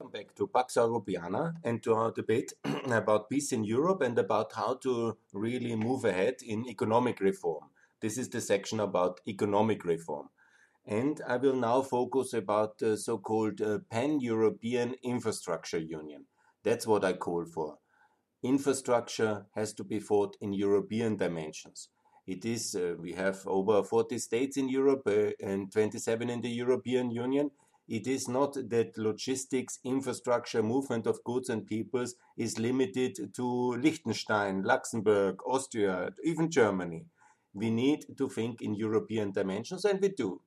Welcome back to Pax Europiana and to our debate about peace in Europe and about how to really move ahead in economic reform. This is the section about economic reform. And I will now focus about the so-called uh, pan-European infrastructure union. That's what I call for. Infrastructure has to be fought in European dimensions. It is, uh, we have over 40 states in Europe uh, and 27 in the European Union it is not that logistics, infrastructure, movement of goods and peoples is limited to Liechtenstein, Luxembourg, Austria, even Germany. We need to think in European dimensions, and we do.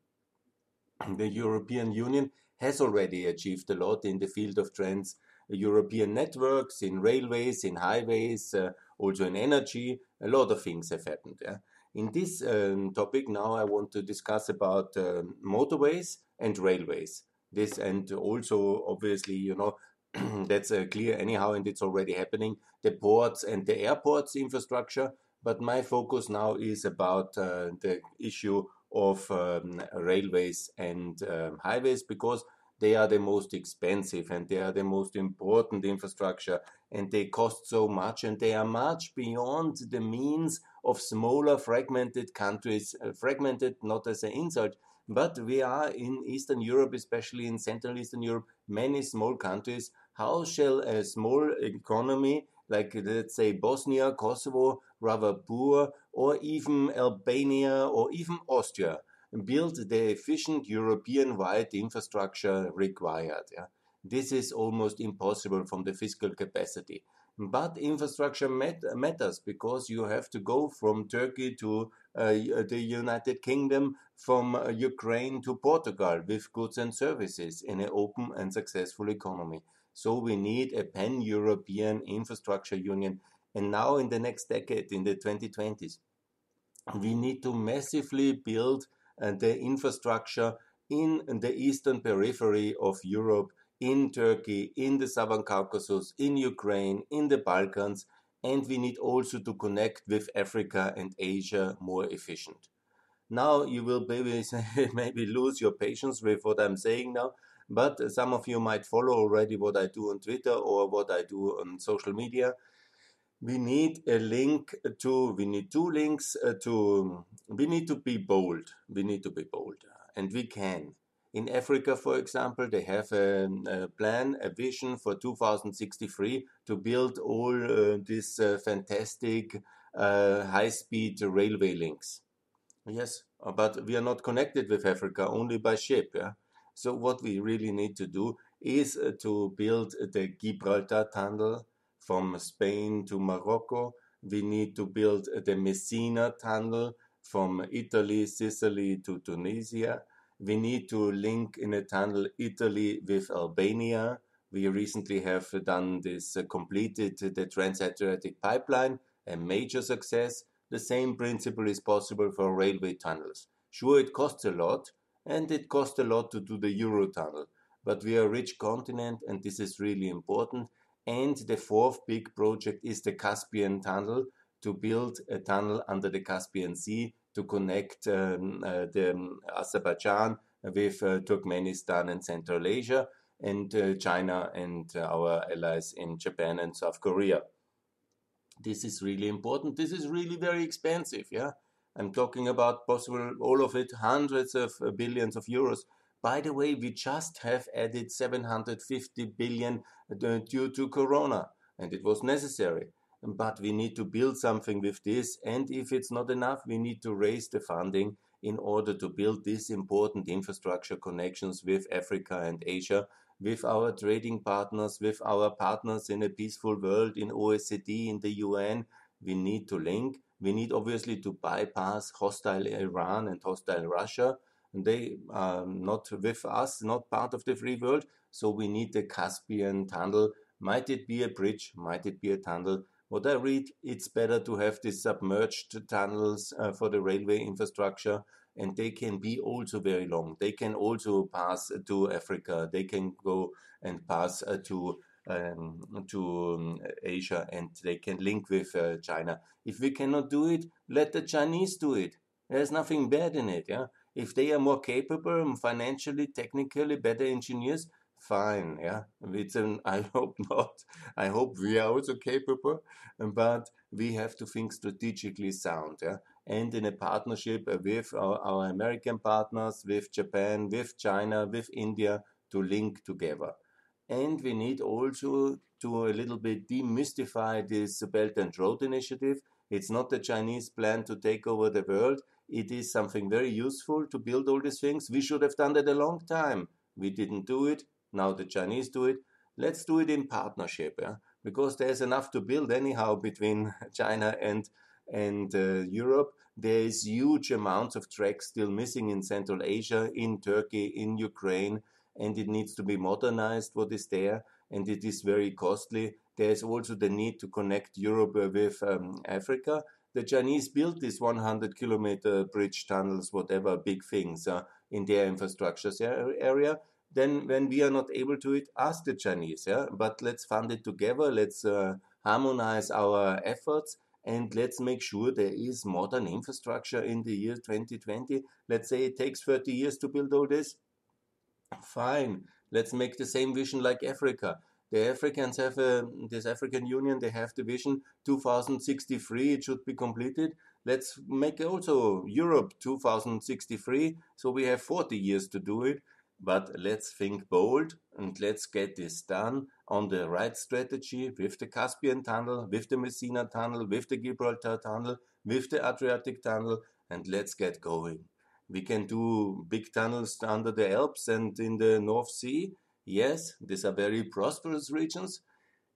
The European Union has already achieved a lot in the field of trans European networks, in railways, in highways, uh, also in energy. A lot of things have happened. Yeah? In this um, topic now, I want to discuss about uh, motorways and railways this and also obviously you know that's uh, clear anyhow and it's already happening. The ports and the airports infrastructure but my focus now is about uh, the issue of um, railways and um, highways because they are the most expensive and they are the most important infrastructure and they cost so much and they are much beyond the means of smaller fragmented countries uh, fragmented not as an insult but we are in Eastern Europe, especially in Central Eastern Europe, many small countries. How shall a small economy like let's say Bosnia, Kosovo, rather poor, or even Albania or even Austria, build the efficient European-wide infrastructure required. Yeah? This is almost impossible from the fiscal capacity. But infrastructure mat matters because you have to go from Turkey to uh, the United Kingdom, from uh, Ukraine to Portugal with goods and services in an open and successful economy. So we need a pan-European infrastructure union. And now in the next decade, in the 2020s, we need to massively build uh, the infrastructure in the eastern periphery of Europe in Turkey, in the Southern Caucasus, in Ukraine, in the Balkans, and we need also to connect with Africa and Asia more efficient. Now you will maybe, maybe lose your patience with what I'm saying now, but some of you might follow already what I do on Twitter or what I do on social media. We need a link to, we need two links uh, to, we need to be bold. We need to be bold, and we can. In Africa, for example, they have a, a plan, a vision for 2063 to build all uh, these uh, fantastic uh, high-speed railway links. Yes, but we are not connected with Africa only by ship. Yeah? So what we really need to do is uh, to build the Gibraltar Tunnel from Spain to Morocco. We need to build the Messina Tunnel from Italy, Sicily to Tunisia we need to link in a tunnel Italy with Albania. We recently have done this, uh, completed the Trans-Adriatic pipeline, a major success. The same principle is possible for railway tunnels. Sure, it costs a lot, and it costs a lot to do the Eurotunnel, but we are a rich continent, and this is really important. And the fourth big project is the Caspian Tunnel, to build a tunnel under the Caspian Sea to connect um, uh, the um, Azerbaijan with uh, Turkmenistan and Central Asia and uh, China and our allies in Japan and South Korea. This is really important. This is really very expensive. Yeah, I'm talking about possible all of it, hundreds of billions of euros. By the way, we just have added 750 billion due to Corona, and it was necessary but we need to build something with this. And if it's not enough, we need to raise the funding in order to build these important infrastructure connections with Africa and Asia, with our trading partners, with our partners in a peaceful world, in OECD, in the UN. We need to link. We need obviously to bypass hostile Iran and hostile Russia. They are not with us, not part of the free world. So we need the Caspian tunnel. Might it be a bridge? Might it be a tunnel? What I read, it's better to have these submerged tunnels uh, for the railway infrastructure, and they can be also very long. They can also pass to Africa. They can go and pass uh, to um, to um, Asia, and they can link with uh, China. If we cannot do it, let the Chinese do it. There's nothing bad in it. Yeah, if they are more capable, financially, technically, better engineers, fine. Yeah, it's an. I hope not. I hope we are also capable, but we have to think strategically sound. Yeah, and in a partnership uh, with our, our American partners, with Japan, with China, with India to link together. And we need also to a little bit demystify this Belt and Road Initiative. It's not the Chinese plan to take over the world. It is something very useful to build all these things. We should have done that a long time. We didn't do it. Now the Chinese do it. Let's do it in partnership, yeah? because there's enough to build anyhow between China and and uh, Europe. There is huge amounts of tracks still missing in Central Asia, in Turkey, in Ukraine, and it needs to be modernized. What is there, and it is very costly. There is also the need to connect Europe with um, Africa. The Chinese built these 100 kilometer bridge tunnels, whatever big things uh, in their infrastructure area then when we are not able to it, ask the Chinese. Yeah, but let's fund it together. Let's uh, harmonize our efforts and let's make sure there is modern infrastructure in the year 2020. Let's say it takes 30 years to build all this. Fine. Let's make the same vision like Africa. The Africans have a, this African Union, they have the vision 2063, it should be completed. Let's make also Europe 2063, so we have 40 years to do it. But let's think bold and let's get this done on the right strategy with the Caspian Tunnel, with the Messina Tunnel, with the Gibraltar Tunnel, with the Adriatic Tunnel, and let's get going. We can do big tunnels under the Alps and in the North Sea. Yes, these are very prosperous regions.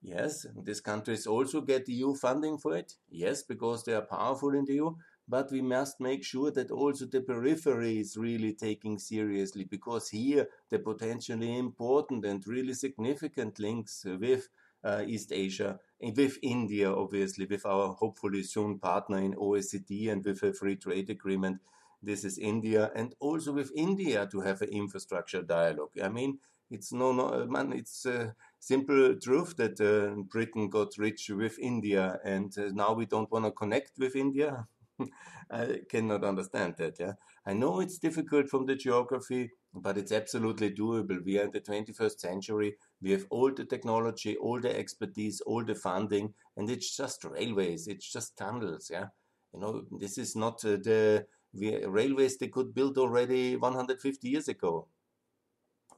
Yes, these countries also get EU funding for it. Yes, because they are powerful in the EU but we must make sure that also the periphery is really taking seriously because here the potentially important and really significant links with uh, East Asia with India, obviously, with our hopefully soon partner in OECD and with a free trade agreement. This is India, and also with India to have an infrastructure dialogue. I mean, it's no, no man, it's a simple truth that uh, Britain got rich with India, and uh, now we don't want to connect with India. I cannot understand that. Yeah, I know it's difficult from the geography, but it's absolutely doable. We are in the 21st century. We have all the technology, all the expertise, all the funding, and it's just railways. It's just tunnels. Yeah, you know, this is not uh, the we, railways they could build already 150 years ago,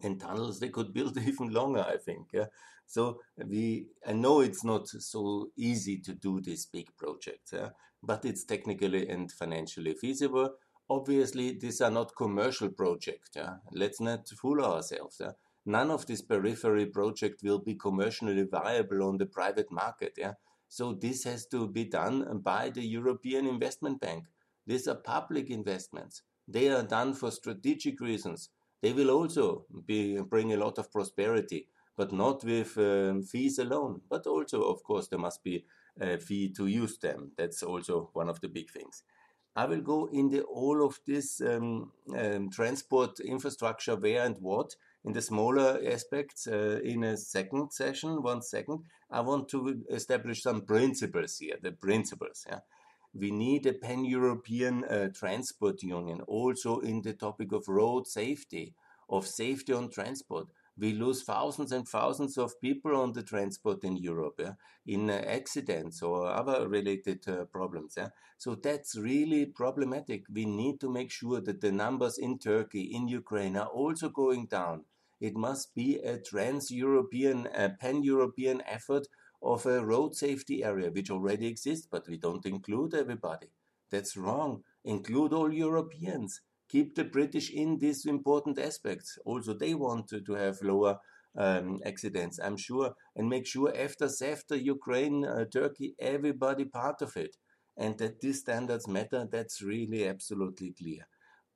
and tunnels they could build even longer. I think. Yeah. So we, I know it's not so easy to do these big projects. Yeah but it's technically and financially feasible. Obviously, these are not commercial projects. Yeah? Let's not fool ourselves. Yeah? None of these periphery projects will be commercially viable on the private market. Yeah? So this has to be done by the European Investment Bank. These are public investments. They are done for strategic reasons. They will also be, bring a lot of prosperity, but not with um, fees alone. But also, of course, there must be fee to use them. That's also one of the big things. I will go into all of this um, um, transport infrastructure, where and what, in the smaller aspects uh, in a second session. One second. I want to establish some principles here. The principles. Yeah. We need a pan European uh, transport union also in the topic of road safety, of safety on transport we lose thousands and thousands of people on the transport in Europe yeah, in uh, accidents or other related uh, problems. Yeah. So that's really problematic. We need to make sure that the numbers in Turkey, in Ukraine are also going down. It must be a trans European, a pan European effort of a road safety area, which already exists, but we don't include everybody. That's wrong. Include all Europeans keep the British in these important aspects. Also, they want to, to have lower um, accidents, I'm sure, and make sure after CEFTA, Ukraine, uh, Turkey, everybody part of it. And that these standards matter, that's really absolutely clear.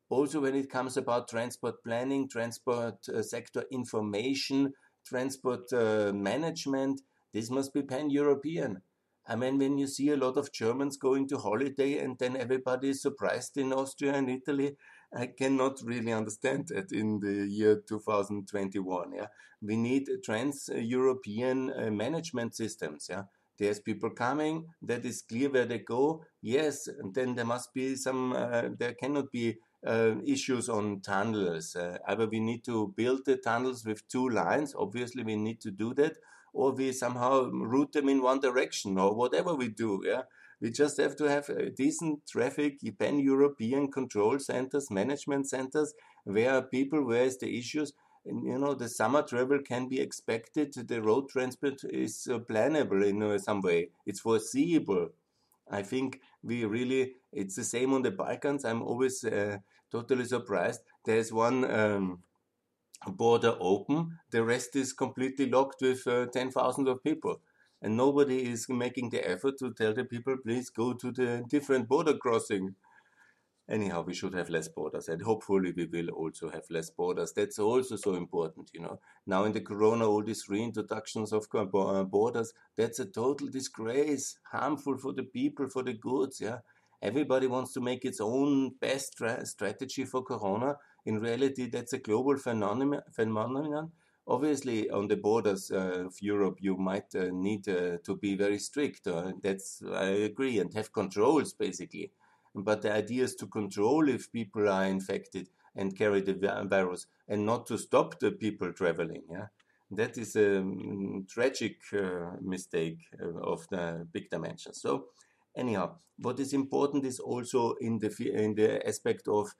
Also, when it comes about transport planning, transport uh, sector information, transport uh, management, this must be pan European. I mean, when you see a lot of Germans going to holiday and then everybody is surprised in Austria and Italy, I cannot really understand that in the year 2021. Yeah, we need trans-European uh, management systems. Yeah, there's people coming. That is clear where they go. Yes, and then there must be some. Uh, there cannot be uh, issues on tunnels. Uh, either we need to build the tunnels with two lines, obviously we need to do that, or we somehow route them in one direction, or whatever we do. Yeah, we just have to have decent traffic, pan-European control centers, management centers, where people, where is the issues, and, you know, the summer travel can be expected. The road transport is uh, plannable in uh, some way. It's foreseeable. I think we really, it's the same on the Balkans. I'm always uh, totally surprised. There's one um, border open, the rest is completely locked with uh, 10,000 of people. And nobody is making the effort to tell the people, please go to the different border crossing. Anyhow we should have less borders and hopefully we will also have less borders. That's also so important you know. Now in the corona all these reintroductions of uh, borders that's a total disgrace harmful for the people for the goods yeah. Everybody wants to make its own best strategy for corona. In reality that's a global phenomenon obviously on the borders uh, of europe you might uh, need uh, to be very strict uh, that's i agree and have controls basically but the idea is to control if people are infected and carry the virus and not to stop the people traveling. Yeah, that is a um, tragic uh, mistake uh, of the big dimensions. So, anyhow, what is important is also in the in the aspect of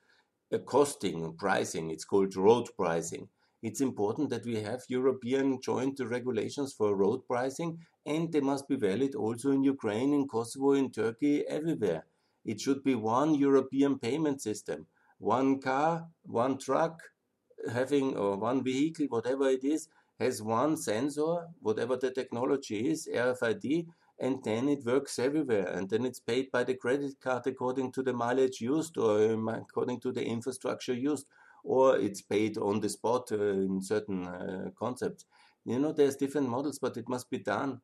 costing, pricing. It's called road pricing. It's important that we have European joint regulations for road pricing, and they must be valid also in Ukraine, in Kosovo, in Turkey, everywhere it should be one European payment system. One car, one truck, having or one vehicle, whatever it is, has one sensor, whatever the technology is, RFID, and then it works everywhere. And then it's paid by the credit card according to the mileage used or um, according to the infrastructure used, or it's paid on the spot uh, in certain uh, concepts. You know, there's different models, but it must be done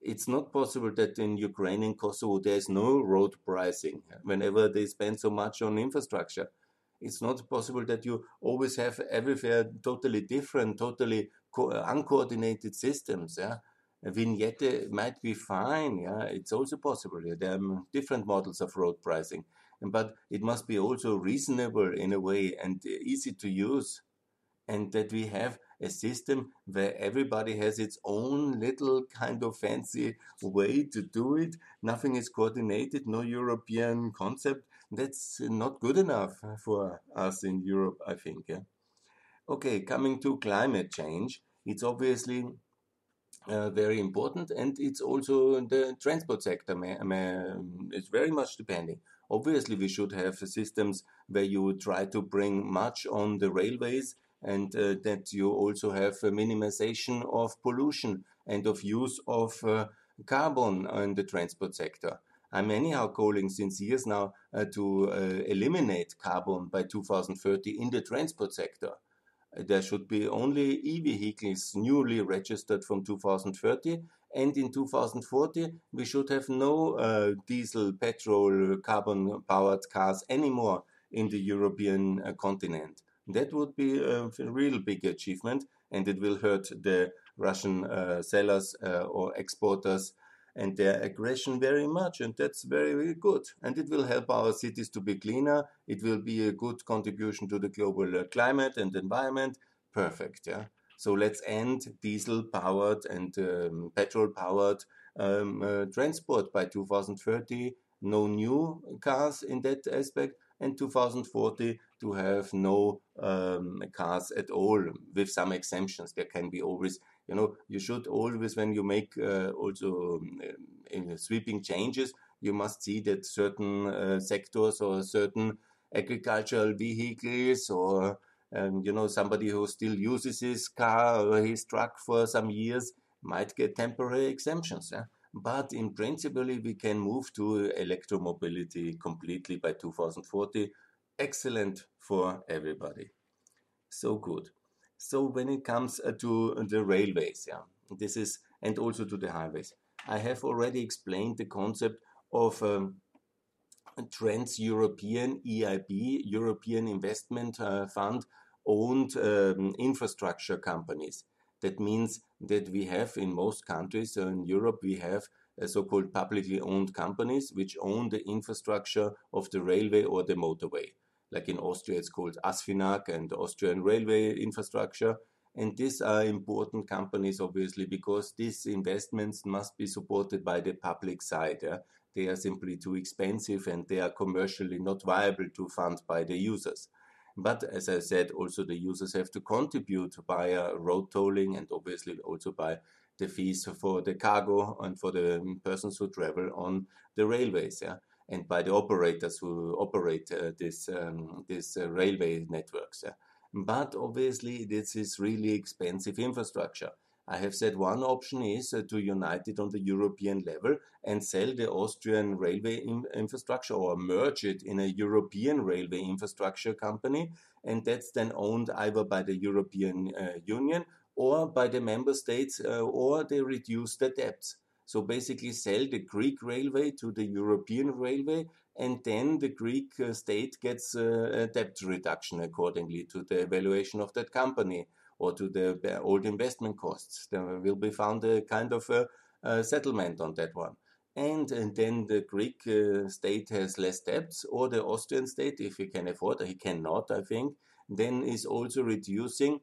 it's not possible that in Ukraine and Kosovo there is no road pricing whenever they spend so much on infrastructure. It's not possible that you always have everywhere totally different, totally co- uncoordinated systems. Yeah, a vignette might be fine. Yeah, it's also possible. There are different models of road pricing, but it must be also reasonable in a way and uh, easy to use, and that we have a system where everybody has its own little kind of fancy way to do it. Nothing is coordinated, no European concept. That's uh, not good enough uh, for us in Europe, I think. Yeah? Okay, coming to climate change, it's obviously uh, very important, and it's also the transport sector. It's very much depending. Obviously, we should have systems where you try to bring much on the railways and uh, that you also have a minimization of pollution and of use of uh, carbon in the transport sector. I'm anyhow calling since years now uh, to eliminate carbon by 2030 in the transport sector there should be only e-vehicles newly registered from 2030 and in 2040 we should have no uh, diesel petrol carbon powered cars anymore in the european uh, continent that would be a real big achievement, and it will hurt the Russian uh, sellers uh, or exporters and their aggression very much, and that's very, very good. And it will help our cities to be cleaner. It will be a good contribution to the global uh, climate and environment. Perfect, yeah. So let's end diesel-powered and um, petrol-powered um, uh, transport by 2030. No new cars in that aspect and 2040 to have no um, cars at all, with some exemptions. There can be always, you know, you should always, when you make uh, also um, sweeping changes, you must see that certain uh, sectors or certain agricultural vehicles or um, you know somebody who still uses his car or his truck for some years might get temporary exemptions. Yeah? But in principle, we can move to electromobility completely by 2040. Excellent for everybody. So good. So when it comes uh, to the railways, yeah, this is, and also to the highways, I have already explained the concept of um, trans-European EIB, European Investment uh, Fund, owned um, infrastructure companies. That means that we have in most countries uh, in Europe, we have uh, so-called publicly owned companies which own the infrastructure of the railway or the motorway. Like in Austria, it's called ASFINAG and Austrian Railway Infrastructure. And these are important companies, obviously, because these investments must be supported by the public side. Yeah? They are simply too expensive and they are commercially not viable to fund by the users. But as I said, also the users have to contribute via road tolling and obviously also by the fees for the cargo and for the persons who travel on the railways. Yeah and by the operators who operate uh, this um, this uh, railway networks. Yeah. But obviously, this is really expensive infrastructure. I have said one option is uh, to unite it on the European level and sell the Austrian railway in infrastructure or merge it in a European railway infrastructure company. And that's then owned either by the European uh, Union or by the member states, uh, or they reduce the debts. So basically sell the Greek railway to the European railway and then the Greek uh, state gets uh, a debt reduction accordingly to the evaluation of that company or to the old investment costs. There will be found a kind of a, a settlement on that one. And, and, then the Greek uh, state has less debts, or the Austrian state, if he can afford, he cannot, I think, then is also reducing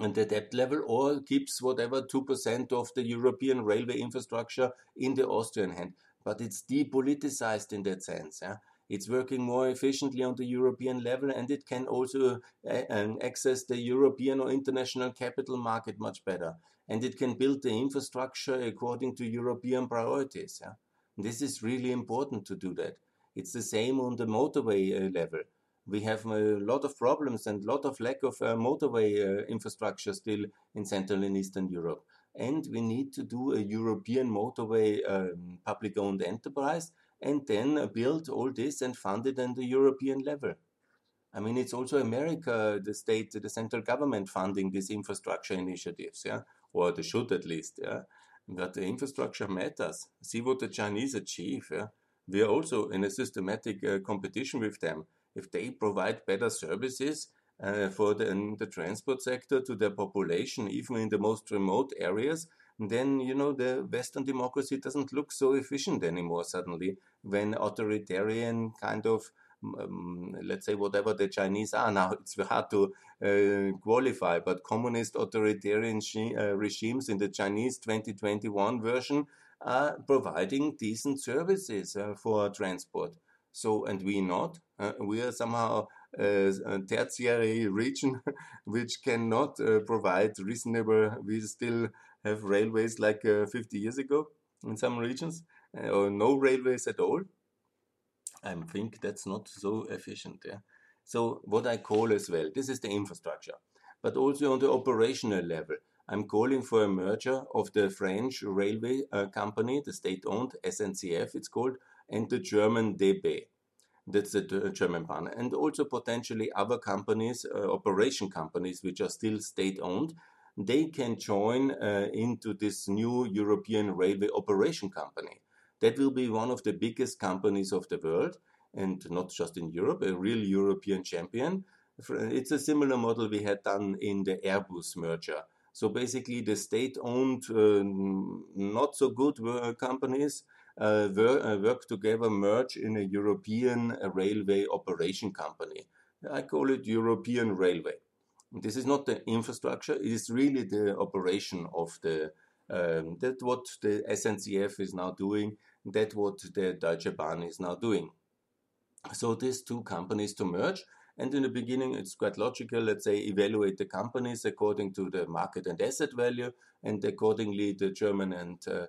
the debt level or keeps whatever 2% of the European railway infrastructure in the Austrian hand. But it's depoliticized in that sense. Yeah? It's working more efficiently on the European level and it can also uh, access the European or international capital market much better. And it can build the infrastructure according to European priorities. Yeah? This is really important to do that. It's the same on the motorway uh, level we have a lot of problems and a lot of lack of uh, motorway uh, infrastructure still in Central and Eastern Europe. And we need to do a European motorway um, public owned enterprise and then build all this and fund it on the European level. I mean, it's also America, the state, the central government funding these infrastructure initiatives, yeah, or they should at least, yeah. But the infrastructure matters. See what the Chinese achieve, yeah. We are also in a systematic uh, competition with them if they provide better services uh, for the, the transport sector to their population, even in the most remote areas, then you know the Western democracy doesn't look so efficient anymore. Suddenly, when authoritarian kind of um, let's say whatever the Chinese are now, it's hard to uh, qualify, but communist authoritarian uh, regimes in the Chinese 2021 version are providing decent services uh, for transport. So, and we not. Uh, we are somehow uh, a tertiary region which cannot uh, provide reasonable. We still have railways like uh, 50 years ago in some regions, uh, or no railways at all. I think that's not so efficient. Yeah. So, what I call as well, this is the infrastructure, but also on the operational level. I'm calling for a merger of the French railway uh, company, the state owned SNCF, it's called, and the German DB. That's the German one. And also potentially other companies, uh, operation companies, which are still state owned, they can join uh, into this new European railway operation company. That will be one of the biggest companies of the world, and not just in Europe, a real European champion. It's a similar model we had done in the Airbus merger. So basically, the state owned, uh, not so good uh, companies uh, uh, work together, merge in a European uh, railway operation company. I call it European Railway. This is not the infrastructure; it is really the operation of the. Um, that what the SNCF is now doing. That what the Deutsche Bahn is now doing. So these two companies to merge. And in the beginning, it's quite logical. Let's say evaluate the companies according to the market and asset value, and accordingly, the German and uh,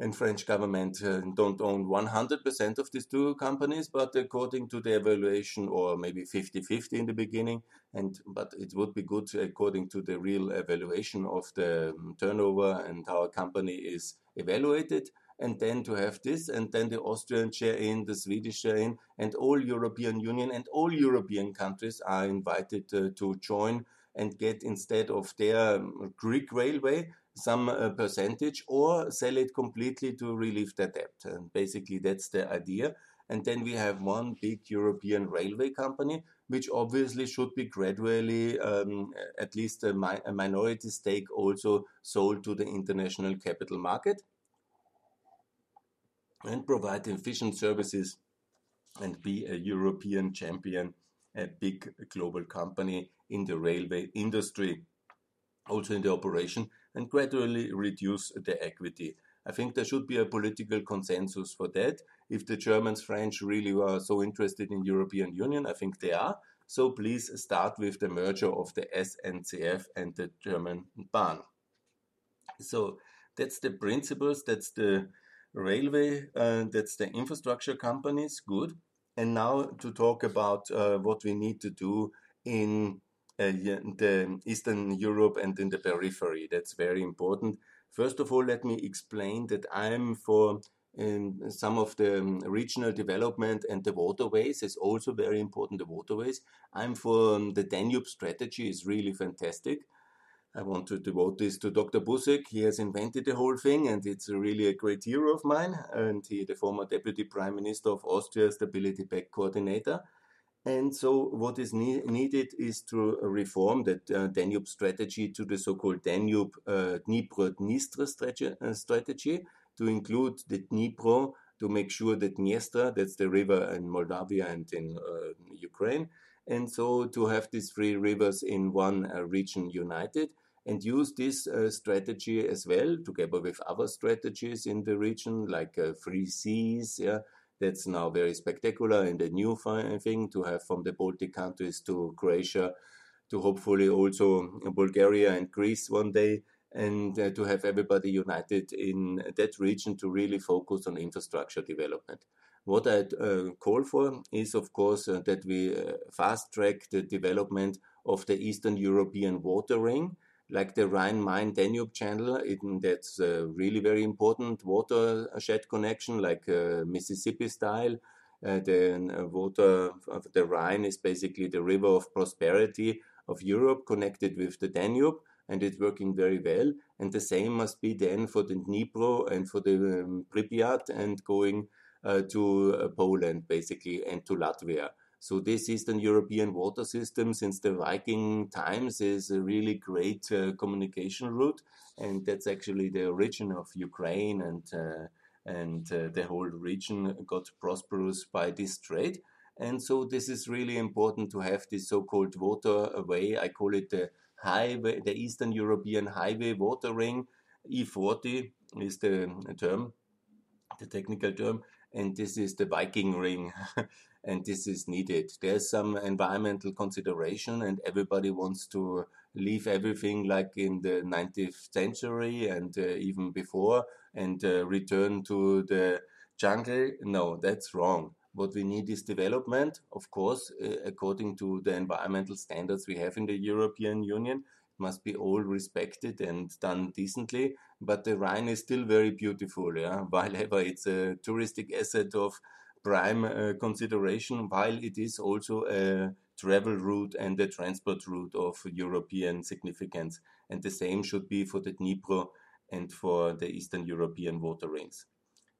and French government uh, don't own 100% of these two companies, but according to the evaluation, or maybe 50-50 in the beginning, and but it would be good according to the real evaluation of the um, turnover and how a company is evaluated, and then to have this, and then the Austrian share in, the Swedish share in, and all European Union and all European countries are invited uh, to join and get instead of their um, Greek railway some uh, percentage or sell it completely to relieve the debt. And basically, that's the idea. And then we have one big European railway company, which obviously should be gradually, um, at least a, mi a minority stake, also sold to the international capital market and provide efficient services and be a European champion a big global company in the railway industry, also in the operation, and gradually reduce the equity. I think there should be a political consensus for that. If the Germans, French really are so interested in European Union, I think they are. So please start with the merger of the SNCF and the German Bahn. So that's the principles, that's the railway, uh, that's the infrastructure companies, good. And now to talk about uh, what we need to do in the Eastern Europe and in the periphery. That's very important. First of all, let me explain that I'm for um, some of the um, regional development and the waterways is also very important. The waterways. I'm for um, the Danube strategy is really fantastic. I want to devote this to Dr. Busek. He has invented the whole thing, and it's really a great hero of mine. And he, the former deputy prime minister of Austria, stability pact coordinator. And so, what is ne- needed is to reform the uh, Danube strategy to the so-called Danube uh, Dnipro-Dniester uh, strategy to include the Dnipro to make sure that Dniester, that's the river in Moldavia and in uh, Ukraine, and so to have these three rivers in one uh, region united and use this uh, strategy as well together with other strategies in the region like free seas yeah that's now very spectacular and a new thing to have from the baltic countries to croatia to hopefully also bulgaria and greece one day and uh, to have everybody united in that region to really focus on infrastructure development. What i uh, call for is of course uh, that we uh, fast track the development of the eastern european water ring like the Rhine-Main Danube channel. That's a really very important watershed connection, like uh, Mississippi style. Uh, the uh, water of the Rhine is basically the river of prosperity of Europe connected with the Danube, and it's working very well. And the same must be then for the Dnipro and for the um, Pripyat and going uh, to uh, Poland, basically, and to Latvia. So this Eastern European water system since the Viking times is a really great uh, communication route, and that's actually the origin of Ukraine and uh, and uh, the whole region got prosperous by this trade. And so this is really important to have this so-called water way. I call it the highway, the Eastern European Highway Water Ring. E40 is the term, the technical term, and this is the Viking Ring. and this is needed. There's some environmental consideration, and everybody wants to leave everything like in the 19th century and uh, even before and uh, return to the jungle. No, that's wrong. What we need is development, of course, uh, according to the environmental standards we have in the European Union. It must be all respected and done decently. But the Rhine is still very beautiful, yeah. While ever it's a touristic asset of prime uh, consideration, while it is also a travel route and a transport route of European significance. And the same should be for the Dnipro and for the Eastern European water rings.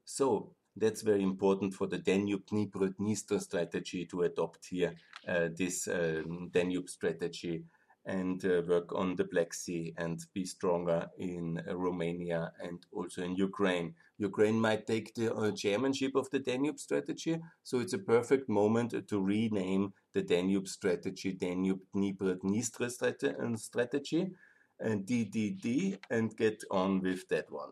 So that's very important for the Danube Dnipro Dniester strategy to adopt here uh, this uh, Danube strategy and uh, work on the Black Sea and be stronger in uh, Romania and also in Ukraine. Ukraine might take the uh, chairmanship of the Danube strategy, so it's a perfect moment to rename the Danube strategy Danube Dnieper Dniester uh, strategy and DDD and get on with that one.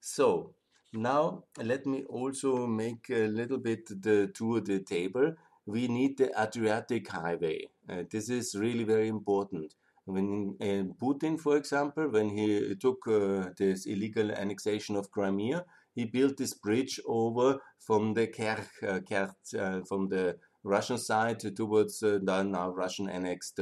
So now let me also make a little bit the tour the table we need the Adriatic Highway. Uh, this is really very important. When uh, Putin, for example, when he took uh, this illegal annexation of Crimea, he built this bridge over from the Kerch, uh, uh, from the Russian side towards uh, the now Russian annexed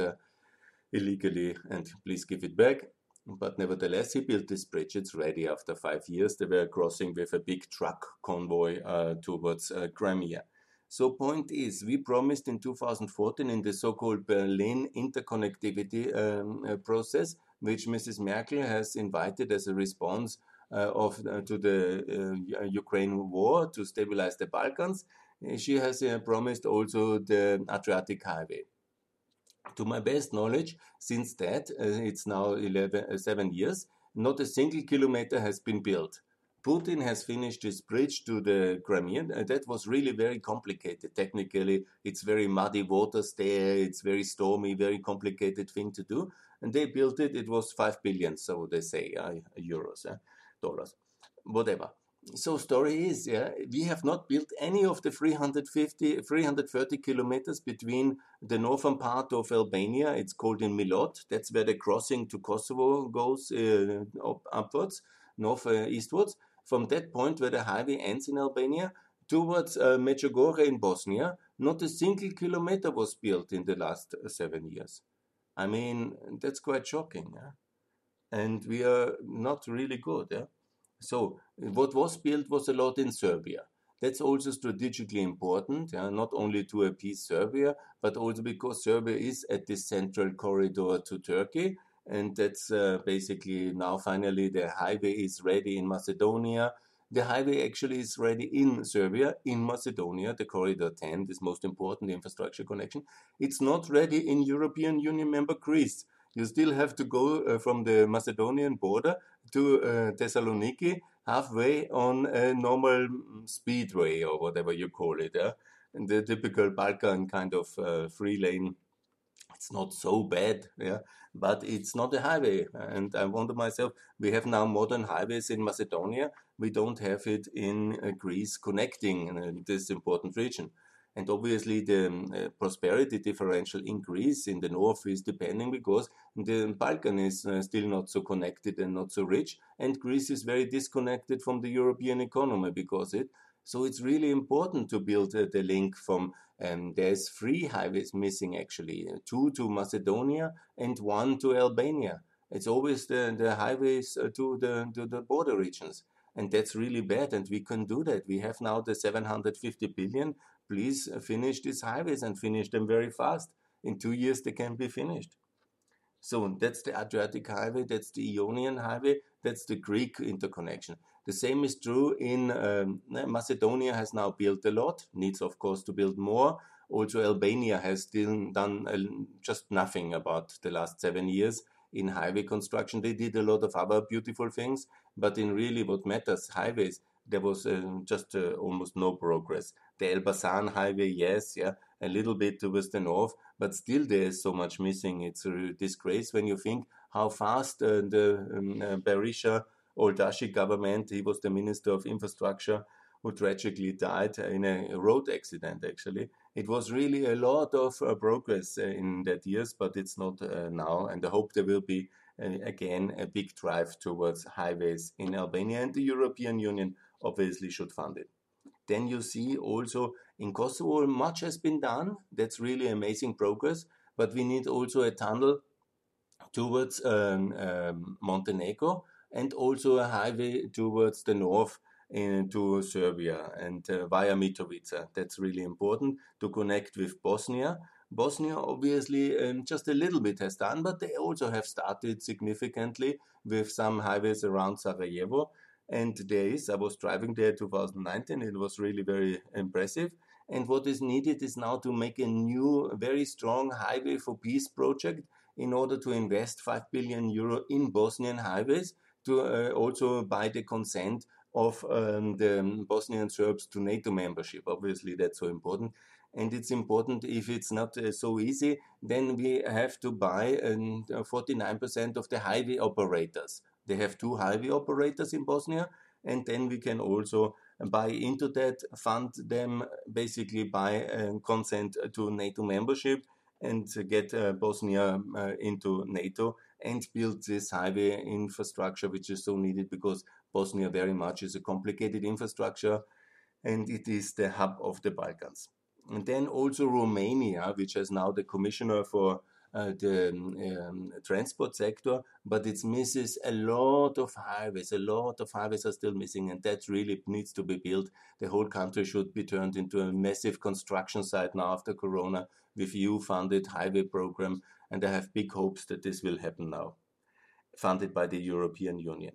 illegally, and please give it back. But nevertheless, he built this bridge. It's ready after five years. They were crossing with a big truck convoy towards Crimea. So point is, we promised in 2014 in the so-called Berlin interconnectivity um, uh, process, which Mrs. Merkel has invited as a response uh, of uh, to the uh, Ukraine war to stabilize the Balkans. Uh, she has uh, promised also the Adriatic Highway. To my best knowledge, since that, it's now 11, seven years, not a single kilometer has been built Putin has finished his bridge to the Crimean. Uh, that was really very complicated. Technically, it's very muddy waters there. It's very stormy, very complicated thing to do. And they built it. It was five billion, so they say, uh, euros, uh, dollars, whatever. So story is, yeah, we have not built any of the 350, 330 kilometers between the northern part of Albania. It's called in Milot. That's where the crossing to Kosovo goes uh, up, upwards, north uh, eastwards from that point where the highway ends in Albania towards uh, Medjugorje in Bosnia, not a single kilometer was built in the last uh, seven years. I mean, that's quite shocking. Yeah? And we are not really good. Yeah? So, what was built was a lot in Serbia. That's also strategically important, yeah? not only to appease Serbia, but also because Serbia is at this central corridor to Turkey and that's uh, basically now finally the highway is ready in Macedonia. The highway actually is ready in Serbia, in Macedonia, the Corridor 10, this most important infrastructure connection. It's not ready in European Union member Greece. You still have to go uh, from the Macedonian border to uh, Thessaloniki, halfway on a normal speedway or whatever you call it. Uh, the typical Balkan kind of uh, free lane it's not so bad, yeah, but it's not a highway. And I wonder myself, we have now modern highways in Macedonia. We don't have it in uh, Greece connecting uh, this important region. And obviously, the um, uh, prosperity differential in Greece in the north is depending because the Balkan is uh, still not so connected and not so rich, and Greece is very disconnected from the European economy because it. So it's really important to build uh, the link from um, there's three highways missing actually, uh, two to Macedonia and one to Albania. It's always the, the highways uh, to the to the border regions, and that's really bad. And we can do that. We have now the 750 billion. Please uh, finish these highways and finish them very fast. In two years, they can be finished. So that's the Adriatic Highway, that's the Ionian Highway, that's the Greek interconnection. The same is true in um, Macedonia has now built a lot, needs of course to build more. Also, Albania has still done uh, just nothing about the last seven years in highway construction. They did a lot of other beautiful things, but in really what matters, highways, there was uh, just uh, almost no progress. The Elbasan highway, yes, yeah, a little bit towards the north, but still there is so much missing. It's a disgrace when you think how fast uh, the um, uh, Berisha Olldashi government, he was the Minister of Infrastructure, who tragically died in a road accident, actually. It was really a lot of uh, progress uh, in that years, but it's not uh, now. And I hope there will be, uh, again, a big drive towards highways in Albania, and the European Union obviously should fund it. Then you see also in Kosovo, much has been done. That's really amazing progress. But we need also a tunnel towards um, um, Montenegro and also a highway towards the north into Serbia and uh, via Mitrovica. That's really important to connect with Bosnia. Bosnia obviously um, just a little bit has done, but they also have started significantly with some highways around Sarajevo. And there is, I was driving there 2019, it was really very impressive. And what is needed is now to make a new, very strong highway for peace project in order to invest 5 billion euro in Bosnian highways to uh, also buy the consent of um, the Bosnian Serbs to NATO membership. Obviously, that's so important. And it's important if it's not uh, so easy, then we have to buy um, 49% of the highway operators. They have two highway operators in Bosnia, and then we can also buy into that, fund them, basically buy uh, consent to NATO membership and get uh, Bosnia uh, into NATO and build this highway infrastructure, which is so needed because Bosnia very much is a complicated infrastructure and it is the hub of the Balkans. And then also Romania, which has now the commissioner for the um, transport sector, but it misses a lot of highways. A lot of highways are still missing, and that really needs to be built. The whole country should be turned into a massive construction site now after Corona with EU-funded highway program, and I have big hopes that this will happen now, funded by the European Union.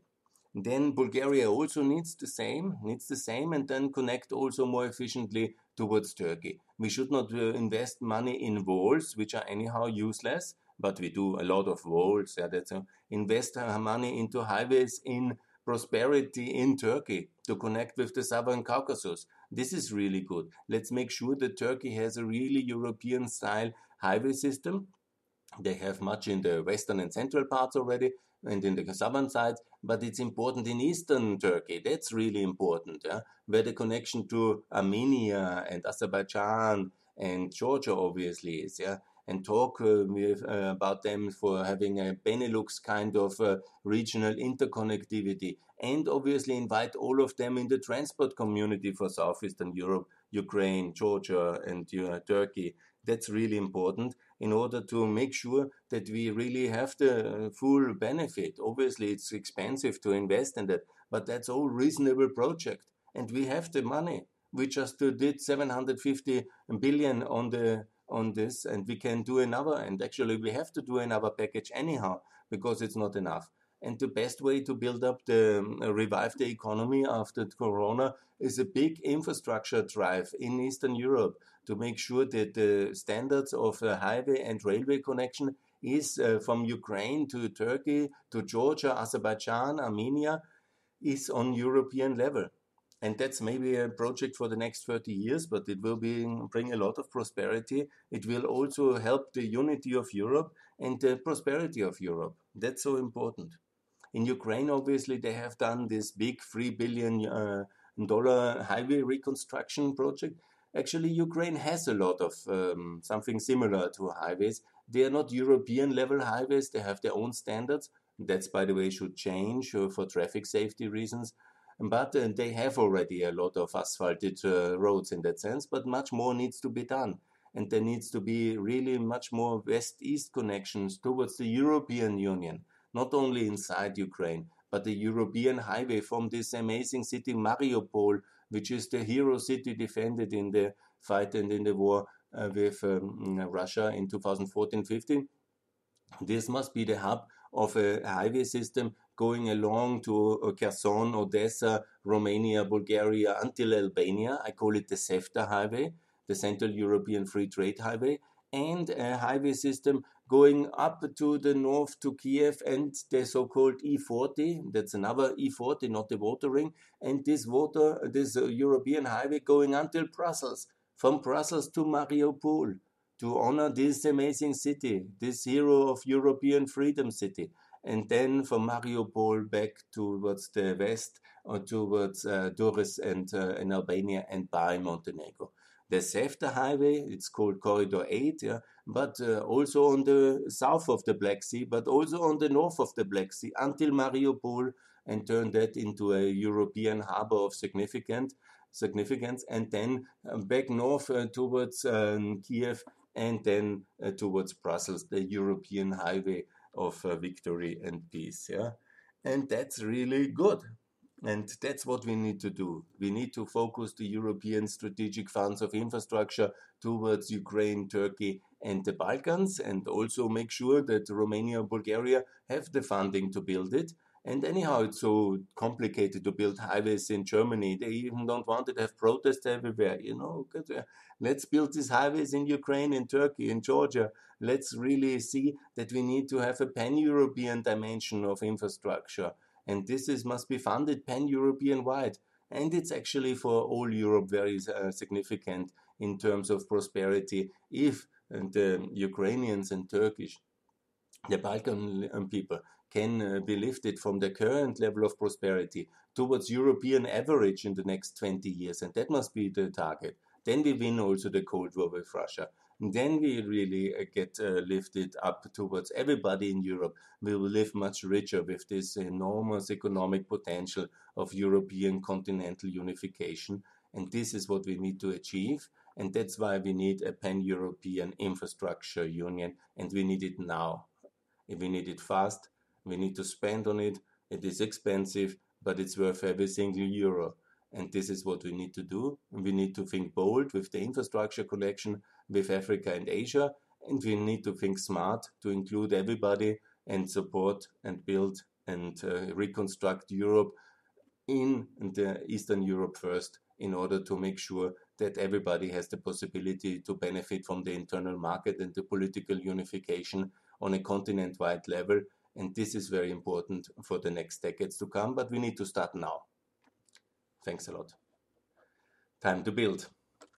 Then Bulgaria also needs the same, needs the same, and then connect also more efficiently towards Turkey. We should not uh, invest money in walls, which are anyhow useless, but we do a lot of walls. Yeah, that's uh, invest our money into highways in prosperity in Turkey to connect with the southern Caucasus. This is really good. Let's make sure that Turkey has a really European style highway system. They have much in the western and central parts already and in the southern side, but it's important in eastern Turkey. That's really important, yeah? where the connection to Armenia and Azerbaijan and Georgia obviously is. Yeah? and talk uh, with, uh, about them for having a Benelux kind of uh, regional interconnectivity, and obviously invite all of them in the transport community for Southeastern Europe, Ukraine, Georgia, and Turkey. That's really important in order to make sure that we really have the uh, full benefit. Obviously, it's expensive to invest in that, but that's all reasonable project, and we have the money. We just uh, did 750 billion on the on this and we can do another and actually we have to do another package anyhow because it's not enough and the best way to build up the uh, revive the economy after corona is a big infrastructure drive in eastern europe to make sure that the standards of a highway and railway connection is uh, from ukraine to turkey to georgia azerbaijan armenia is on european level. And that's maybe a project for the next 30 years but it will be, bring a lot of prosperity. It will also help the unity of europe and the prosperity of europe. That's so important in ukraine obviously they have done this big 3 billion uh, dollar highway reconstruction project. Actually ukraine has a lot of um, something similar to highways. They are not european level highways. They have their own standards. That's by the way should change uh, for traffic safety reasons. But uh, they have already a lot of asphalted uh, roads in that sense, but much more needs to be done. And there needs to be really much more west east connections towards the European Union, not only inside Ukraine, but the European highway from this amazing city Mariupol, which is the hero city defended in the fight and in the war uh, with um, Russia in 2014 15. This must be the hub of a highway system going along to uh, Kherson, Odessa, Romania, Bulgaria until Albania. I call it the CEFTA highway, the Central European Free Trade Highway, and a highway system going up to the north to Kiev and the so-called E40. That's another E40, not the water ring. And this water, this uh, European highway going until Brussels, from Brussels to Mariupol, to honor this amazing city, this hero of European freedom city and then from Mariupol back towards the west or towards uh, Durrës and uh, in Albania and by Montenegro. The CEFTA highway, it's called Corridor 8, yeah, but uh, also on the south of the Black Sea, but also on the north of the Black Sea until Mariupol and turn that into a European harbor of significant, significance, and then uh, back north uh, towards um, Kiev and then uh, towards Brussels, the European highway of uh, victory and peace. Yeah, and that's really good. And that's what we need to do. We need to focus the European strategic funds of infrastructure towards Ukraine, Turkey, and the Balkans, and also make sure that Romania and Bulgaria have the funding to build it. And anyhow, it's so complicated to build highways in Germany. They even don't want it to have protests everywhere. You know, uh, let's build these highways in Ukraine, in Turkey, in Georgia. Let's really see that we need to have a pan-European dimension of infrastructure, and this is must be funded pan-European wide. And it's actually for all Europe very uh, significant in terms of prosperity if the Ukrainians and Turkish, the Balkan people can uh, be lifted from the current level of prosperity towards European average in the next 20 years. And that must be the target. Then we win also the Cold War with Russia. And then we really uh, get uh, lifted up towards everybody in Europe. We will live much richer with this enormous economic potential of European continental unification. And this is what we need to achieve. And that's why we need a pan European infrastructure union. And we need it now. We need it fast, we need to spend on it. It is expensive, but it's worth every single euro. And this is what we need to do. We need to think bold with the infrastructure connection with Africa and Asia. And we need to think smart to include everybody and support and build and uh, reconstruct Europe in the Eastern Europe first in order to make sure that everybody has the possibility to benefit from the internal market and the political unification on a continent wide level And this is very important for the next decades to come, but we need to start now. Thanks a lot. Time to build.